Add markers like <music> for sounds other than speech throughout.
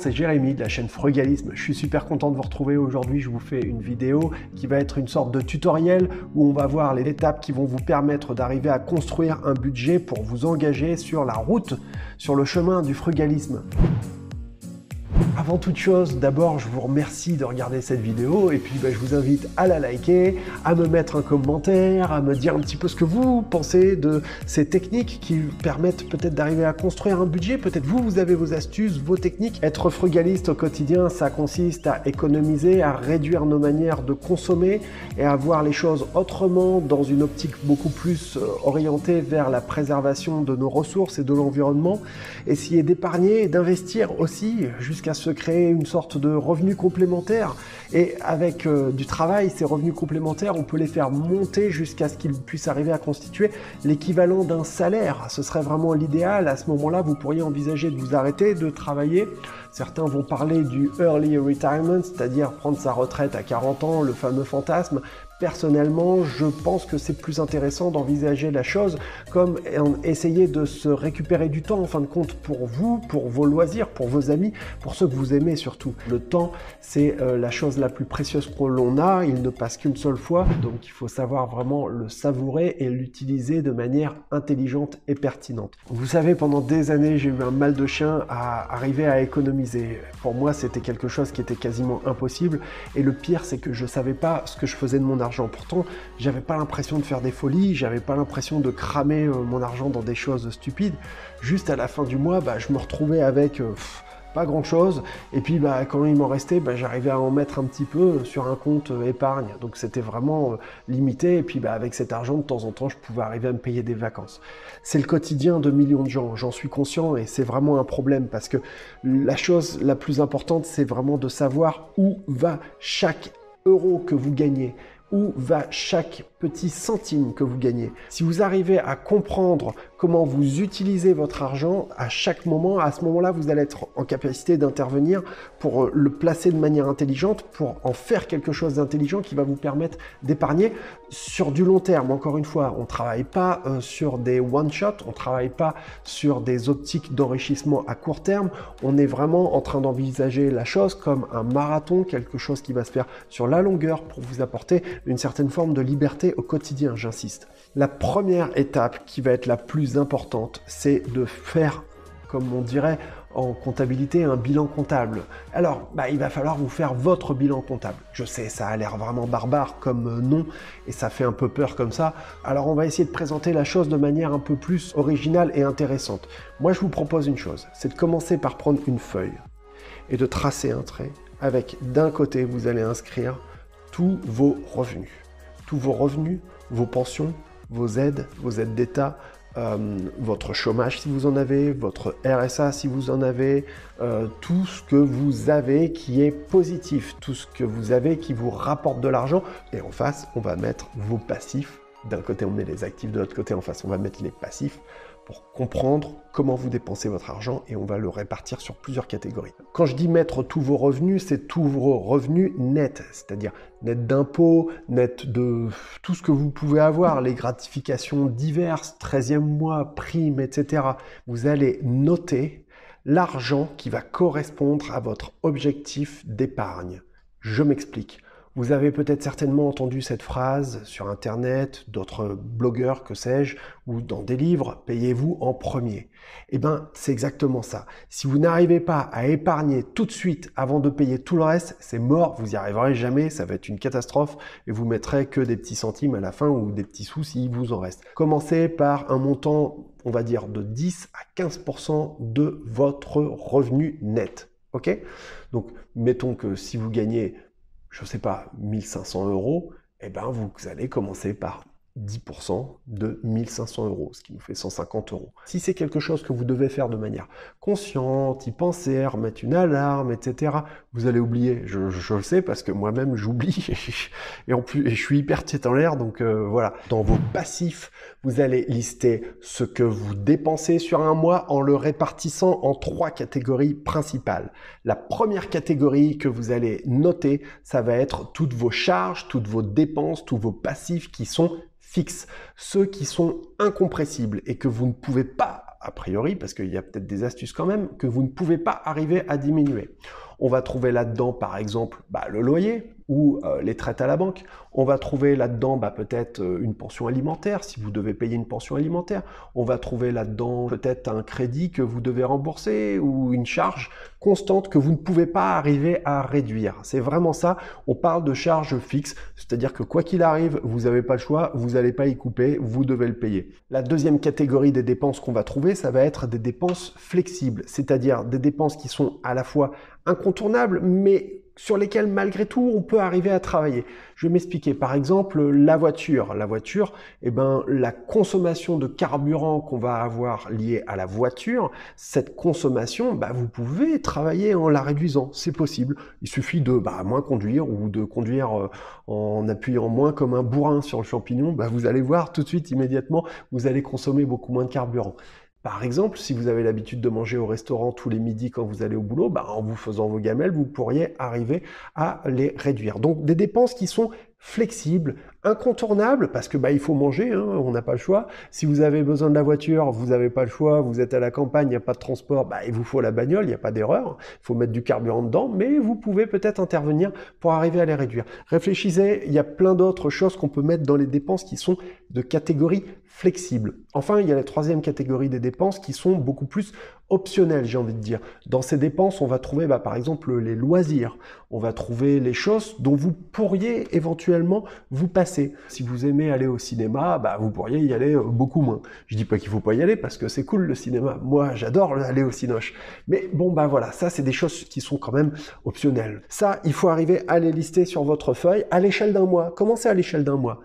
C'est Jérémy de la chaîne Frugalisme. Je suis super content de vous retrouver aujourd'hui. Je vous fais une vidéo qui va être une sorte de tutoriel où on va voir les étapes qui vont vous permettre d'arriver à construire un budget pour vous engager sur la route, sur le chemin du frugalisme. Avant toute chose, d'abord, je vous remercie de regarder cette vidéo et puis bah, je vous invite à la liker, à me mettre un commentaire, à me dire un petit peu ce que vous pensez de ces techniques qui permettent peut-être d'arriver à construire un budget. Peut-être vous, vous avez vos astuces, vos techniques. Être frugaliste au quotidien, ça consiste à économiser, à réduire nos manières de consommer et à voir les choses autrement dans une optique beaucoup plus euh, orientée vers la préservation de nos ressources et de l'environnement. Essayer d'épargner et d'investir aussi jusqu'à ce créer une sorte de revenu complémentaire. Et avec euh, du travail, ces revenus complémentaires, on peut les faire monter jusqu'à ce qu'ils puissent arriver à constituer l'équivalent d'un salaire. Ce serait vraiment l'idéal. À ce moment-là, vous pourriez envisager de vous arrêter, de travailler. Certains vont parler du early retirement, c'est-à-dire prendre sa retraite à 40 ans, le fameux fantasme. Personnellement, je pense que c'est plus intéressant d'envisager la chose comme essayer de se récupérer du temps en fin de compte pour vous, pour vos loisirs, pour vos amis, pour ceux que vous aimez surtout. Le temps, c'est euh, la chose la plus précieuse que l'on a, il ne passe qu'une seule fois, donc il faut savoir vraiment le savourer et l'utiliser de manière intelligente et pertinente. Vous savez, pendant des années, j'ai eu un mal de chien à arriver à économiser. Pour moi, c'était quelque chose qui était quasiment impossible, et le pire, c'est que je savais pas ce que je faisais de mon argent Pourtant, j'avais pas l'impression de faire des folies, j'avais pas l'impression de cramer euh, mon argent dans des choses stupides. Juste à la fin du mois, bah, je me retrouvais avec euh, pas grand chose. Et puis bah, quand il m'en restait, bah, j'arrivais à en mettre un petit peu sur un compte euh, épargne. Donc c'était vraiment limité. Et puis avec cet argent, de temps en temps, je pouvais arriver à me payer des vacances. C'est le quotidien de millions de gens, j'en suis conscient et c'est vraiment un problème parce que la chose la plus importante, c'est vraiment de savoir où va chaque euro que vous gagnez où va chaque petit centime que vous gagnez? Si vous arrivez à comprendre comment vous utilisez votre argent à chaque moment, à ce moment-là, vous allez être en capacité d'intervenir pour euh, le placer de manière intelligente, pour en faire quelque chose d'intelligent qui va vous permettre d'épargner sur du long terme. Encore une fois, on ne travaille pas euh, sur des one-shot, on ne travaille pas sur des optiques d'enrichissement à court terme. On est vraiment en train d'envisager la chose comme un marathon, quelque chose qui va se faire sur la longueur pour vous apporter une certaine forme de liberté au quotidien, j'insiste. La première étape qui va être la plus importante, c'est de faire, comme on dirait en comptabilité, un bilan comptable. Alors, bah, il va falloir vous faire votre bilan comptable. Je sais, ça a l'air vraiment barbare comme nom et ça fait un peu peur comme ça. Alors, on va essayer de présenter la chose de manière un peu plus originale et intéressante. Moi, je vous propose une chose, c'est de commencer par prendre une feuille et de tracer un trait avec d'un côté, vous allez inscrire tous vos revenus tous vos revenus, vos pensions, vos aides, vos aides d'État, euh, votre chômage si vous en avez, votre RSA si vous en avez, euh, tout ce que vous avez qui est positif, tout ce que vous avez qui vous rapporte de l'argent. Et en face, on va mettre vos passifs. D'un côté, on met les actifs, de l'autre côté, en face, on va mettre les passifs pour comprendre comment vous dépensez votre argent et on va le répartir sur plusieurs catégories. Quand je dis mettre tous vos revenus, c'est tous vos revenus nets, c'est-à-dire net d'impôts, net de tout ce que vous pouvez avoir, les gratifications diverses, 13e mois, primes, etc. Vous allez noter l'argent qui va correspondre à votre objectif d'épargne. Je m'explique. Vous avez peut-être certainement entendu cette phrase sur Internet, d'autres blogueurs, que sais-je, ou dans des livres, payez-vous en premier. Eh bien, c'est exactement ça. Si vous n'arrivez pas à épargner tout de suite avant de payer tout le reste, c'est mort, vous n'y arriverez jamais, ça va être une catastrophe et vous mettrez que des petits centimes à la fin ou des petits sous s'il vous en reste. Commencez par un montant, on va dire, de 10 à 15% de votre revenu net. OK? Donc, mettons que si vous gagnez je ne sais pas, 1500 euros, eh ben vous allez commencer par 10% de 1500 euros, ce qui nous fait 150 euros. Si c'est quelque chose que vous devez faire de manière consciente, y penser, remettre une alarme, etc., vous allez oublier. Je, le sais parce que moi-même <laughs> j'oublie et en plus je suis hyper tête en l'air, donc euh, voilà. Dans vos passifs, vous allez lister ce que vous dépensez sur un mois en le répartissant en trois catégories principales. La première catégorie que vous allez noter, ça va être toutes vos charges, toutes vos dépenses, tous vos passifs qui sont fixes, ceux qui sont incompressibles et que vous ne pouvez pas a priori, parce qu'il y a peut-être des astuces quand même, que vous ne pouvez pas arriver à diminuer. On va trouver là-dedans, par exemple, bah, le loyer ou euh, les traites à la banque. On va trouver là-dedans bah, peut-être euh, une pension alimentaire, si vous devez payer une pension alimentaire. On va trouver là-dedans peut-être un crédit que vous devez rembourser ou une charge constante que vous ne pouvez pas arriver à réduire. C'est vraiment ça. On parle de charges fixes, c'est-à-dire que quoi qu'il arrive, vous n'avez pas le choix, vous n'allez pas y couper, vous devez le payer. La deuxième catégorie des dépenses qu'on va trouver, ça va être des dépenses flexibles, c'est-à-dire des dépenses qui sont à la fois incontournables, mais sur lesquels malgré tout on peut arriver à travailler. Je vais m'expliquer. Par exemple, la voiture. La voiture, eh ben, la consommation de carburant qu'on va avoir liée à la voiture, cette consommation, bah, vous pouvez travailler en la réduisant. C'est possible. Il suffit de bah, moins conduire ou de conduire euh, en appuyant moins comme un bourrin sur le champignon. Bah, vous allez voir tout de suite, immédiatement, vous allez consommer beaucoup moins de carburant. Par exemple, si vous avez l'habitude de manger au restaurant tous les midis quand vous allez au boulot, bah, en vous faisant vos gamelles, vous pourriez arriver à les réduire. Donc des dépenses qui sont flexible, incontournable, parce que bah, il faut manger, hein, on n'a pas le choix. Si vous avez besoin de la voiture, vous n'avez pas le choix, vous êtes à la campagne, il n'y a pas de transport, bah, il vous faut la bagnole, il n'y a pas d'erreur, il faut mettre du carburant dedans, mais vous pouvez peut-être intervenir pour arriver à les réduire. Réfléchissez, il y a plein d'autres choses qu'on peut mettre dans les dépenses qui sont de catégorie flexible. Enfin, il y a la troisième catégorie des dépenses qui sont beaucoup plus optionnelles, j'ai envie de dire. Dans ces dépenses, on va trouver bah, par exemple les loisirs, on va trouver les choses dont vous pourriez éventuellement vous passer. Si vous aimez aller au cinéma, bah, vous pourriez y aller euh, beaucoup moins. Je dis pas qu'il faut pas y aller parce que c'est cool le cinéma. Moi, j'adore aller au cinoche. Mais bon, bah voilà, ça c'est des choses qui sont quand même optionnelles. Ça, il faut arriver à les lister sur votre feuille à l'échelle d'un mois. Commencez à l'échelle d'un mois.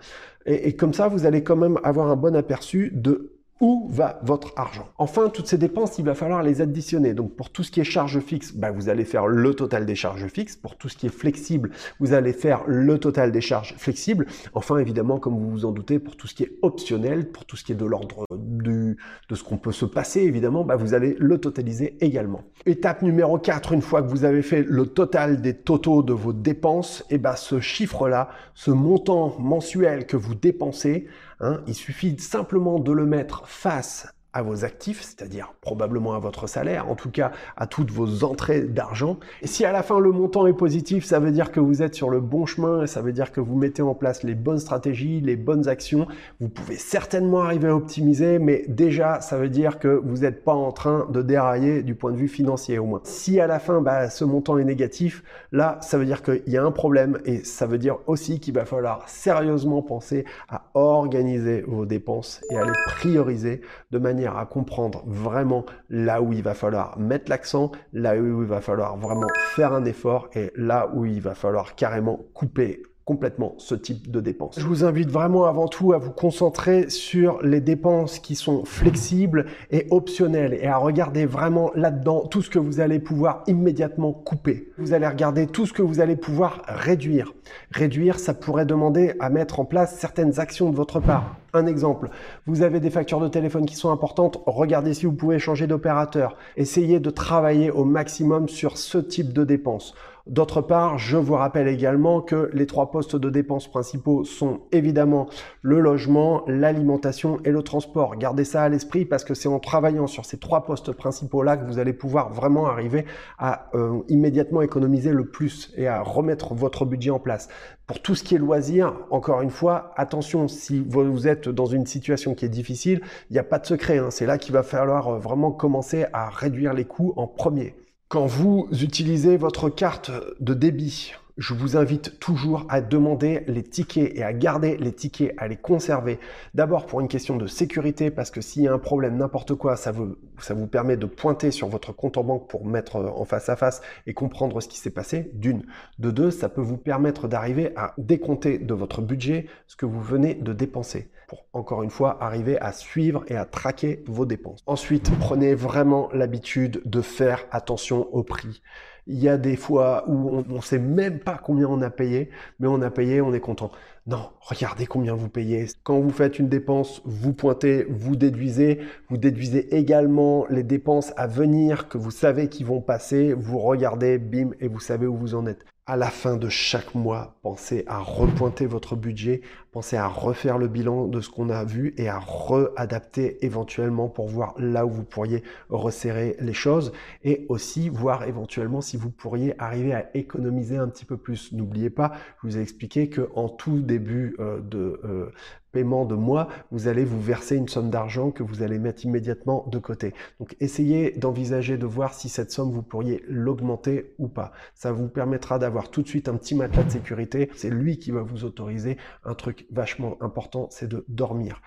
Et, comme ça, vous allez quand même avoir un bon aperçu de où va votre argent? Enfin, toutes ces dépenses, il va falloir les additionner. Donc pour tout ce qui est charge fixe, bah, vous allez faire le total des charges fixes. Pour tout ce qui est flexible, vous allez faire le total des charges flexibles. Enfin, évidemment, comme vous vous en doutez, pour tout ce qui est optionnel, pour tout ce qui est de l'ordre de ce qu'on peut se passer, évidemment, bah, vous allez le totaliser également. Étape numéro 4, une fois que vous avez fait le total des totaux de vos dépenses, et eh bah, ce chiffre-là, ce montant mensuel que vous dépensez, hein, il suffit simplement de le mettre face à vos actifs, c'est-à-dire probablement à votre salaire, en tout cas à toutes vos entrées d'argent. Et si à la fin le montant est positif, ça veut dire que vous êtes sur le bon chemin, ça veut dire que vous mettez en place les bonnes stratégies, les bonnes actions. Vous pouvez certainement arriver à optimiser, mais déjà ça veut dire que vous n'êtes pas en train de dérailler du point de vue financier au moins. Si à la fin bah, ce montant est négatif, là ça veut dire qu'il y a un problème et ça veut dire aussi qu'il va falloir sérieusement penser à organiser vos dépenses et à les prioriser de manière à comprendre vraiment là où il va falloir mettre l'accent, là où il va falloir vraiment faire un effort et là où il va falloir carrément couper complètement ce type de dépenses. Je vous invite vraiment avant tout à vous concentrer sur les dépenses qui sont flexibles et optionnelles et à regarder vraiment là-dedans tout ce que vous allez pouvoir immédiatement couper. Vous allez regarder tout ce que vous allez pouvoir réduire. Réduire, ça pourrait demander à mettre en place certaines actions de votre part. Un exemple, vous avez des factures de téléphone qui sont importantes, regardez si vous pouvez changer d'opérateur. Essayez de travailler au maximum sur ce type de dépenses. D'autre part, je vous rappelle également que les trois postes de dépenses principaux sont évidemment le logement, l'alimentation et le transport. Gardez ça à l'esprit parce que c'est en travaillant sur ces trois postes principaux-là que vous allez pouvoir vraiment arriver à euh, immédiatement économiser le plus et à remettre votre budget en place. Pour tout ce qui est loisirs, encore une fois, attention, si vous êtes dans une situation qui est difficile, il n'y a pas de secret. Hein. C'est là qu'il va falloir euh, vraiment commencer à réduire les coûts en premier. Quand vous utilisez votre carte de débit, je vous invite toujours à demander les tickets et à garder les tickets, à les conserver. D'abord pour une question de sécurité, parce que s'il y a un problème, n'importe quoi, ça vous, ça vous permet de pointer sur votre compte en banque pour mettre en face à face et comprendre ce qui s'est passé, d'une. De deux, ça peut vous permettre d'arriver à décompter de votre budget ce que vous venez de dépenser pour encore une fois arriver à suivre et à traquer vos dépenses. Ensuite, prenez vraiment l'habitude de faire attention au prix. Il y a des fois où on ne sait même pas combien on a payé, mais on a payé, on est content. Non, regardez combien vous payez. Quand vous faites une dépense, vous pointez, vous déduisez. Vous déduisez également les dépenses à venir que vous savez qui vont passer. Vous regardez, bim, et vous savez où vous en êtes à la fin de chaque mois, pensez à repointer votre budget, pensez à refaire le bilan de ce qu'on a vu et à réadapter éventuellement pour voir là où vous pourriez resserrer les choses et aussi voir éventuellement si vous pourriez arriver à économiser un petit peu plus. N'oubliez pas, je vous ai expliqué que en tout début euh, de euh, paiement de mois, vous allez vous verser une somme d'argent que vous allez mettre immédiatement de côté. Donc essayez d'envisager de voir si cette somme vous pourriez l'augmenter ou pas. Ça vous permettra d'avoir tout de suite un petit matelas de sécurité. C'est lui qui va vous autoriser un truc vachement important, c'est de dormir.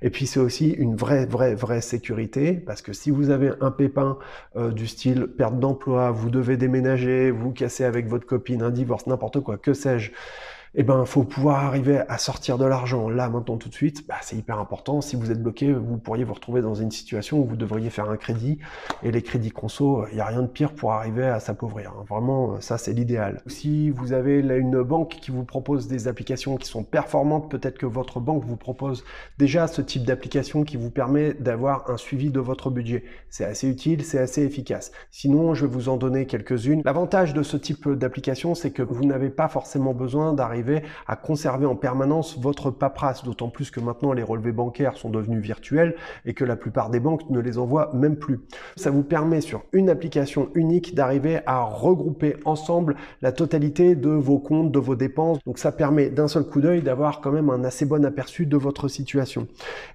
Et puis c'est aussi une vraie, vraie, vraie sécurité parce que si vous avez un pépin euh, du style perte d'emploi, vous devez déménager, vous cassez avec votre copine, un divorce, n'importe quoi, que sais-je, eh ben, faut pouvoir arriver à sortir de l'argent là, maintenant, tout de suite. Bah, c'est hyper important. Si vous êtes bloqué, vous pourriez vous retrouver dans une situation où vous devriez faire un crédit. Et les crédits conso, il n'y a rien de pire pour arriver à s'appauvrir. Hein. Vraiment, ça, c'est l'idéal. Si vous avez une banque qui vous propose des applications qui sont performantes, peut-être que votre banque vous propose déjà ce type d'application qui vous permet d'avoir un suivi de votre budget. C'est assez utile, c'est assez efficace. Sinon, je vais vous en donner quelques-unes. L'avantage de ce type d'application, c'est que vous n'avez pas forcément besoin d'arriver à conserver en permanence votre paperasse, d'autant plus que maintenant les relevés bancaires sont devenus virtuels et que la plupart des banques ne les envoient même plus. Ça vous permet sur une application unique d'arriver à regrouper ensemble la totalité de vos comptes, de vos dépenses. Donc ça permet d'un seul coup d'œil d'avoir quand même un assez bon aperçu de votre situation.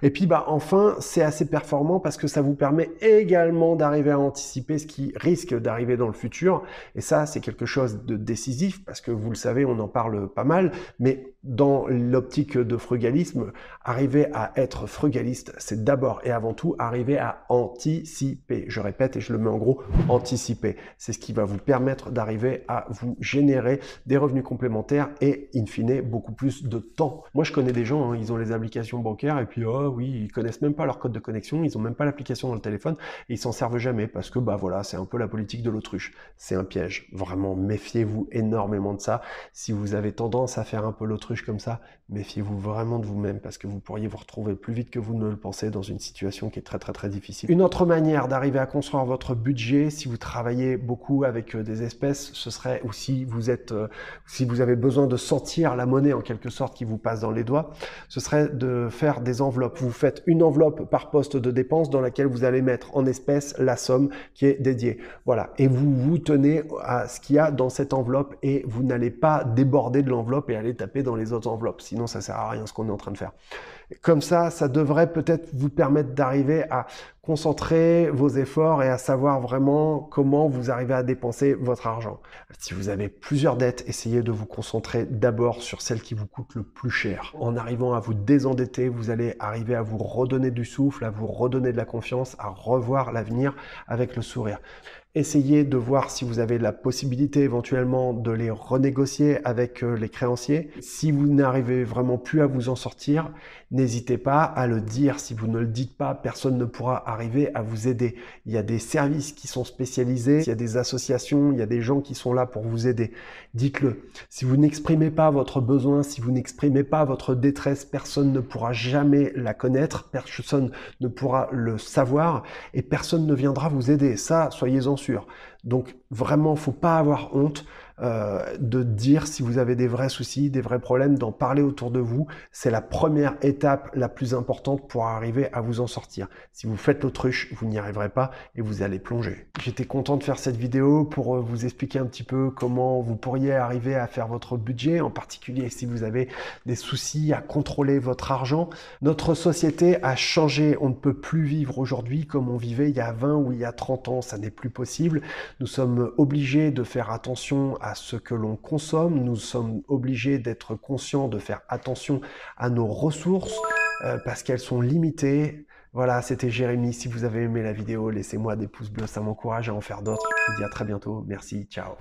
Et puis bah enfin, c'est assez performant parce que ça vous permet également d'arriver à anticiper ce qui risque d'arriver dans le futur. Et ça, c'est quelque chose de décisif parce que vous le savez, on en parle pas mal mais dans l'optique de frugalisme, arriver à être frugaliste, c'est d'abord et avant tout arriver à anticiper. Je répète et je le mets en gros, anticiper. C'est ce qui va vous permettre d'arriver à vous générer des revenus complémentaires et in fine beaucoup plus de temps. Moi je connais des gens, hein, ils ont les applications bancaires et puis oh oui, ils connaissent même pas leur code de connexion, ils ont même pas l'application dans le téléphone et ils s'en servent jamais parce que bah voilà, c'est un peu la politique de l'autruche. C'est un piège. Vraiment, méfiez-vous énormément de ça. Si vous avez tendance à faire un peu l'autruche comme ça, méfiez-vous vraiment de vous-même parce que vous pourriez vous retrouver plus vite que vous ne le pensez dans une situation qui est très très très difficile. Une autre manière d'arriver à construire votre budget, si vous travaillez beaucoup avec euh, des espèces, ce serait ou si vous êtes, euh, si vous avez besoin de sentir la monnaie en quelque sorte qui vous passe dans les doigts, ce serait de faire des enveloppes. Vous faites une enveloppe par poste de dépense dans laquelle vous allez mettre en espèces la somme qui est dédiée. Voilà. Et vous vous tenez à ce qu'il y a dans cette enveloppe et vous n'allez pas déborder de l'enveloppe et aller taper dans les autres enveloppes. Sinon, ça sert à rien ce qu'on est en train de faire. Comme ça, ça devrait peut-être vous permettre d'arriver à concentrer vos efforts et à savoir vraiment comment vous arrivez à dépenser votre argent. Si vous avez plusieurs dettes, essayez de vous concentrer d'abord sur celle qui vous coûte le plus cher. En arrivant à vous désendetter, vous allez arriver à vous redonner du souffle, à vous redonner de la confiance, à revoir l'avenir avec le sourire. Essayez de voir si vous avez la possibilité éventuellement de les renégocier avec euh, les créanciers. Si vous n'arrivez vraiment plus à vous en sortir, n'hésitez pas à le dire. Si vous ne le dites pas, personne ne pourra arriver à vous aider. Il y a des services qui sont spécialisés, il y a des associations, il y a des gens qui sont là pour vous aider. Dites-le. Si vous n'exprimez pas votre besoin, si vous n'exprimez pas votre détresse, personne ne pourra jamais la connaître, personne ne pourra le savoir et personne ne viendra vous aider. Ça, soyez-en donc vraiment, faut pas avoir honte. Euh, de dire si vous avez des vrais soucis, des vrais problèmes, d'en parler autour de vous. C'est la première étape la plus importante pour arriver à vous en sortir. Si vous faites l'autruche, vous n'y arriverez pas et vous allez plonger. J'étais content de faire cette vidéo pour euh, vous expliquer un petit peu comment vous pourriez arriver à faire votre budget, en particulier si vous avez des soucis à contrôler votre argent. Notre société a changé. On ne peut plus vivre aujourd'hui comme on vivait il y a 20 ou il y a 30 ans. Ça n'est plus possible. Nous sommes obligés de faire attention à ce que l'on consomme, nous sommes obligés d'être conscients de faire attention à nos ressources euh, parce qu'elles sont limitées. Voilà, c'était Jérémy. Si vous avez aimé la vidéo, laissez-moi des pouces bleus, ça m'encourage à en faire d'autres. Je vous dis à très bientôt. Merci, ciao.